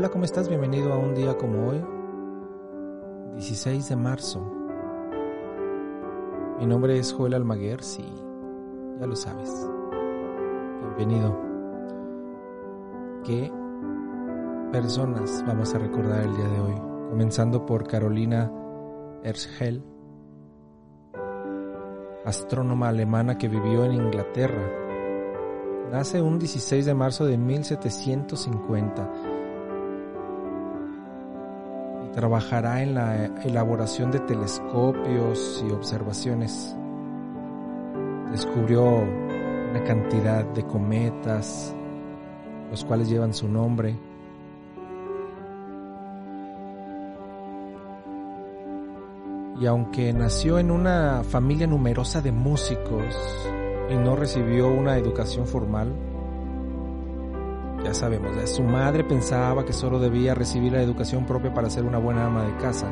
Hola, ¿cómo estás? Bienvenido a un día como hoy, 16 de marzo. Mi nombre es Joel Almaguer, sí, ya lo sabes. Bienvenido. ¿Qué personas vamos a recordar el día de hoy? Comenzando por Carolina Herschel, astrónoma alemana que vivió en Inglaterra. Nace un 16 de marzo de 1750 y trabajará en la elaboración de telescopios y observaciones. Descubrió una cantidad de cometas, los cuales llevan su nombre. Y aunque nació en una familia numerosa de músicos y no recibió una educación formal, ya sabemos, su madre pensaba que solo debía recibir la educación propia para ser una buena ama de casa.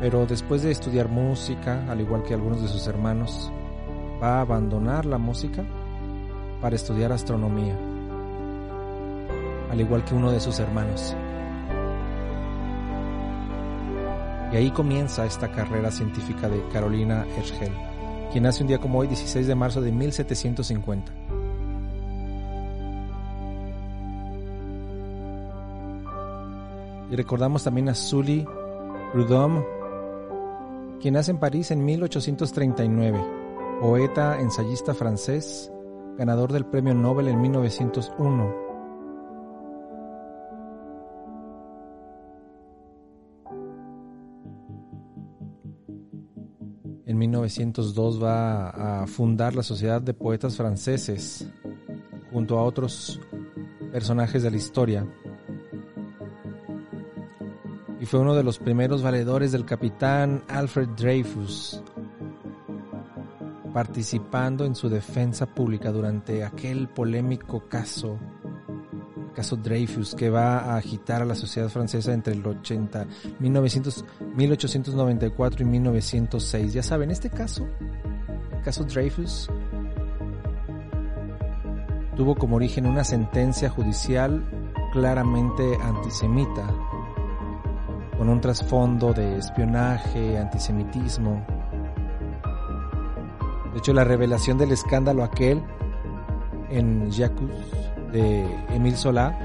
Pero después de estudiar música, al igual que algunos de sus hermanos, va a abandonar la música para estudiar astronomía al igual que uno de sus hermanos. Y ahí comienza esta carrera científica de Carolina Herschel, quien nace un día como hoy, 16 de marzo de 1750. Y recordamos también a Sully Prudhomme, quien nace en París en 1839, poeta, ensayista francés, ganador del Premio Nobel en 1901 En 1902 va a fundar la Sociedad de Poetas Franceses junto a otros personajes de la historia. Y fue uno de los primeros valedores del capitán Alfred Dreyfus, participando en su defensa pública durante aquel polémico caso caso Dreyfus, que va a agitar a la sociedad francesa entre el 80, 1900, 1894 y 1906. Ya saben, este caso, el caso Dreyfus, tuvo como origen una sentencia judicial claramente antisemita, con un trasfondo de espionaje, antisemitismo. De hecho, la revelación del escándalo aquel en Jacques de Emile Solá,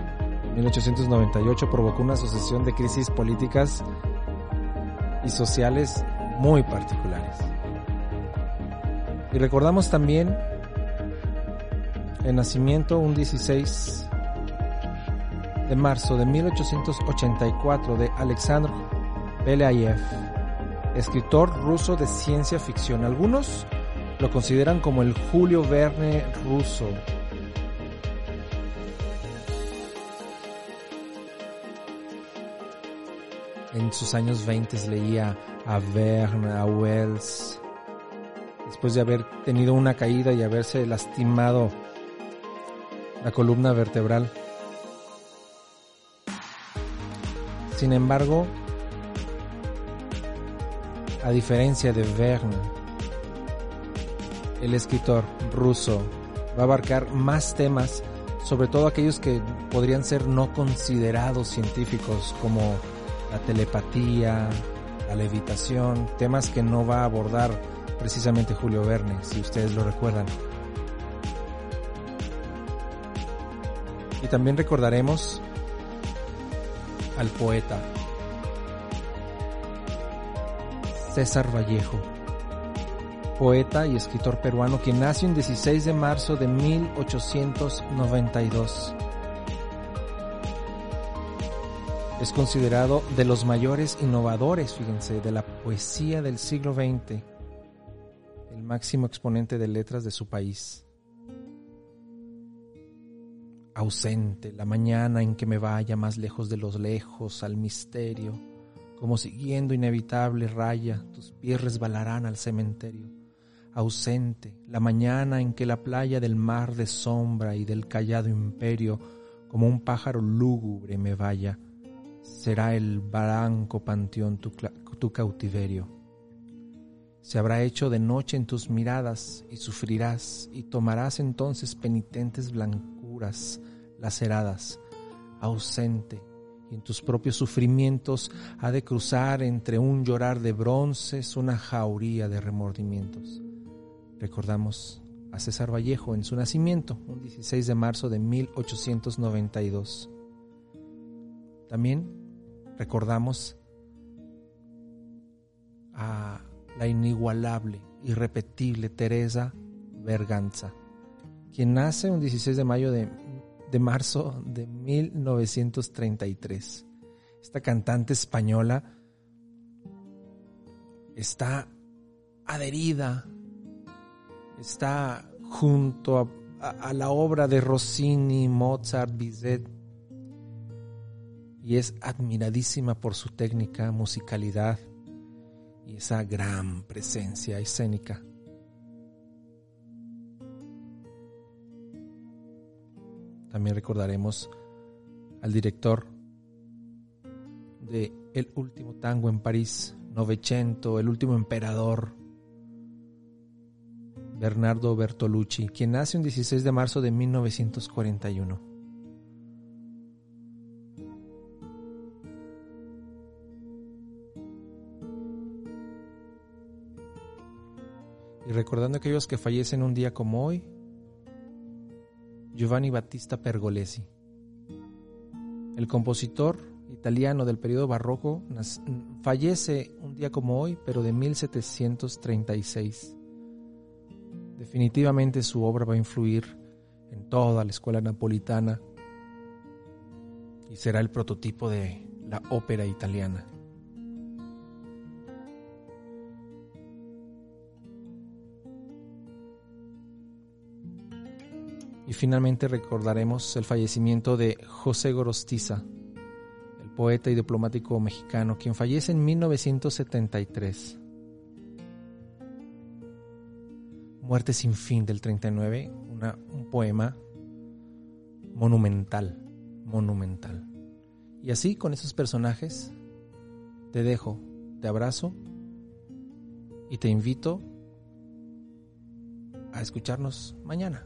1898, provocó una sucesión de crisis políticas y sociales muy particulares. Y recordamos también el nacimiento un 16 de marzo de 1884 de Alexandr Belayev, escritor ruso de ciencia ficción. Algunos lo consideran como el Julio Verne ruso en sus años 20 leía a Verne, a Wells, después de haber tenido una caída y haberse lastimado la columna vertebral. Sin embargo, a diferencia de Verne, el escritor ruso va a abarcar más temas, sobre todo aquellos que podrían ser no considerados científicos, como la telepatía, la levitación, temas que no va a abordar precisamente Julio Verne, si ustedes lo recuerdan. Y también recordaremos al poeta César Vallejo, poeta y escritor peruano que nació el 16 de marzo de 1892 Es considerado de los mayores innovadores, fíjense, de la poesía del siglo XX, el máximo exponente de letras de su país. Ausente, la mañana en que me vaya más lejos de los lejos, al misterio, como siguiendo inevitable raya, tus pies resbalarán al cementerio. Ausente, la mañana en que la playa del mar de sombra y del callado imperio, como un pájaro lúgubre me vaya, será el barranco panteón tu, tu cautiverio. se habrá hecho de noche en tus miradas y sufrirás y tomarás entonces penitentes blancuras laceradas, ausente, y en tus propios sufrimientos ha de cruzar entre un llorar de bronces una jauría de remordimientos. Recordamos a César Vallejo en su nacimiento, un 16 de marzo de 1892. También recordamos a la inigualable, irrepetible Teresa Berganza, quien nace un 16 de mayo de, de marzo de 1933. Esta cantante española está adherida, está junto a, a la obra de Rossini, Mozart, Bizet, y es admiradísima por su técnica, musicalidad y esa gran presencia escénica. También recordaremos al director de El último tango en París, Novecento, El último emperador, Bernardo Bertolucci, quien nace un 16 de marzo de 1941. Y recordando a aquellos que fallecen un día como hoy, Giovanni Battista Pergolesi, el compositor italiano del periodo barroco, fallece un día como hoy, pero de 1736. Definitivamente su obra va a influir en toda la escuela napolitana y será el prototipo de la ópera italiana. Y finalmente recordaremos el fallecimiento de José Gorostiza, el poeta y diplomático mexicano, quien fallece en 1973. Muerte sin fin del 39, un poema monumental, monumental. Y así con esos personajes te dejo, te abrazo y te invito a escucharnos mañana.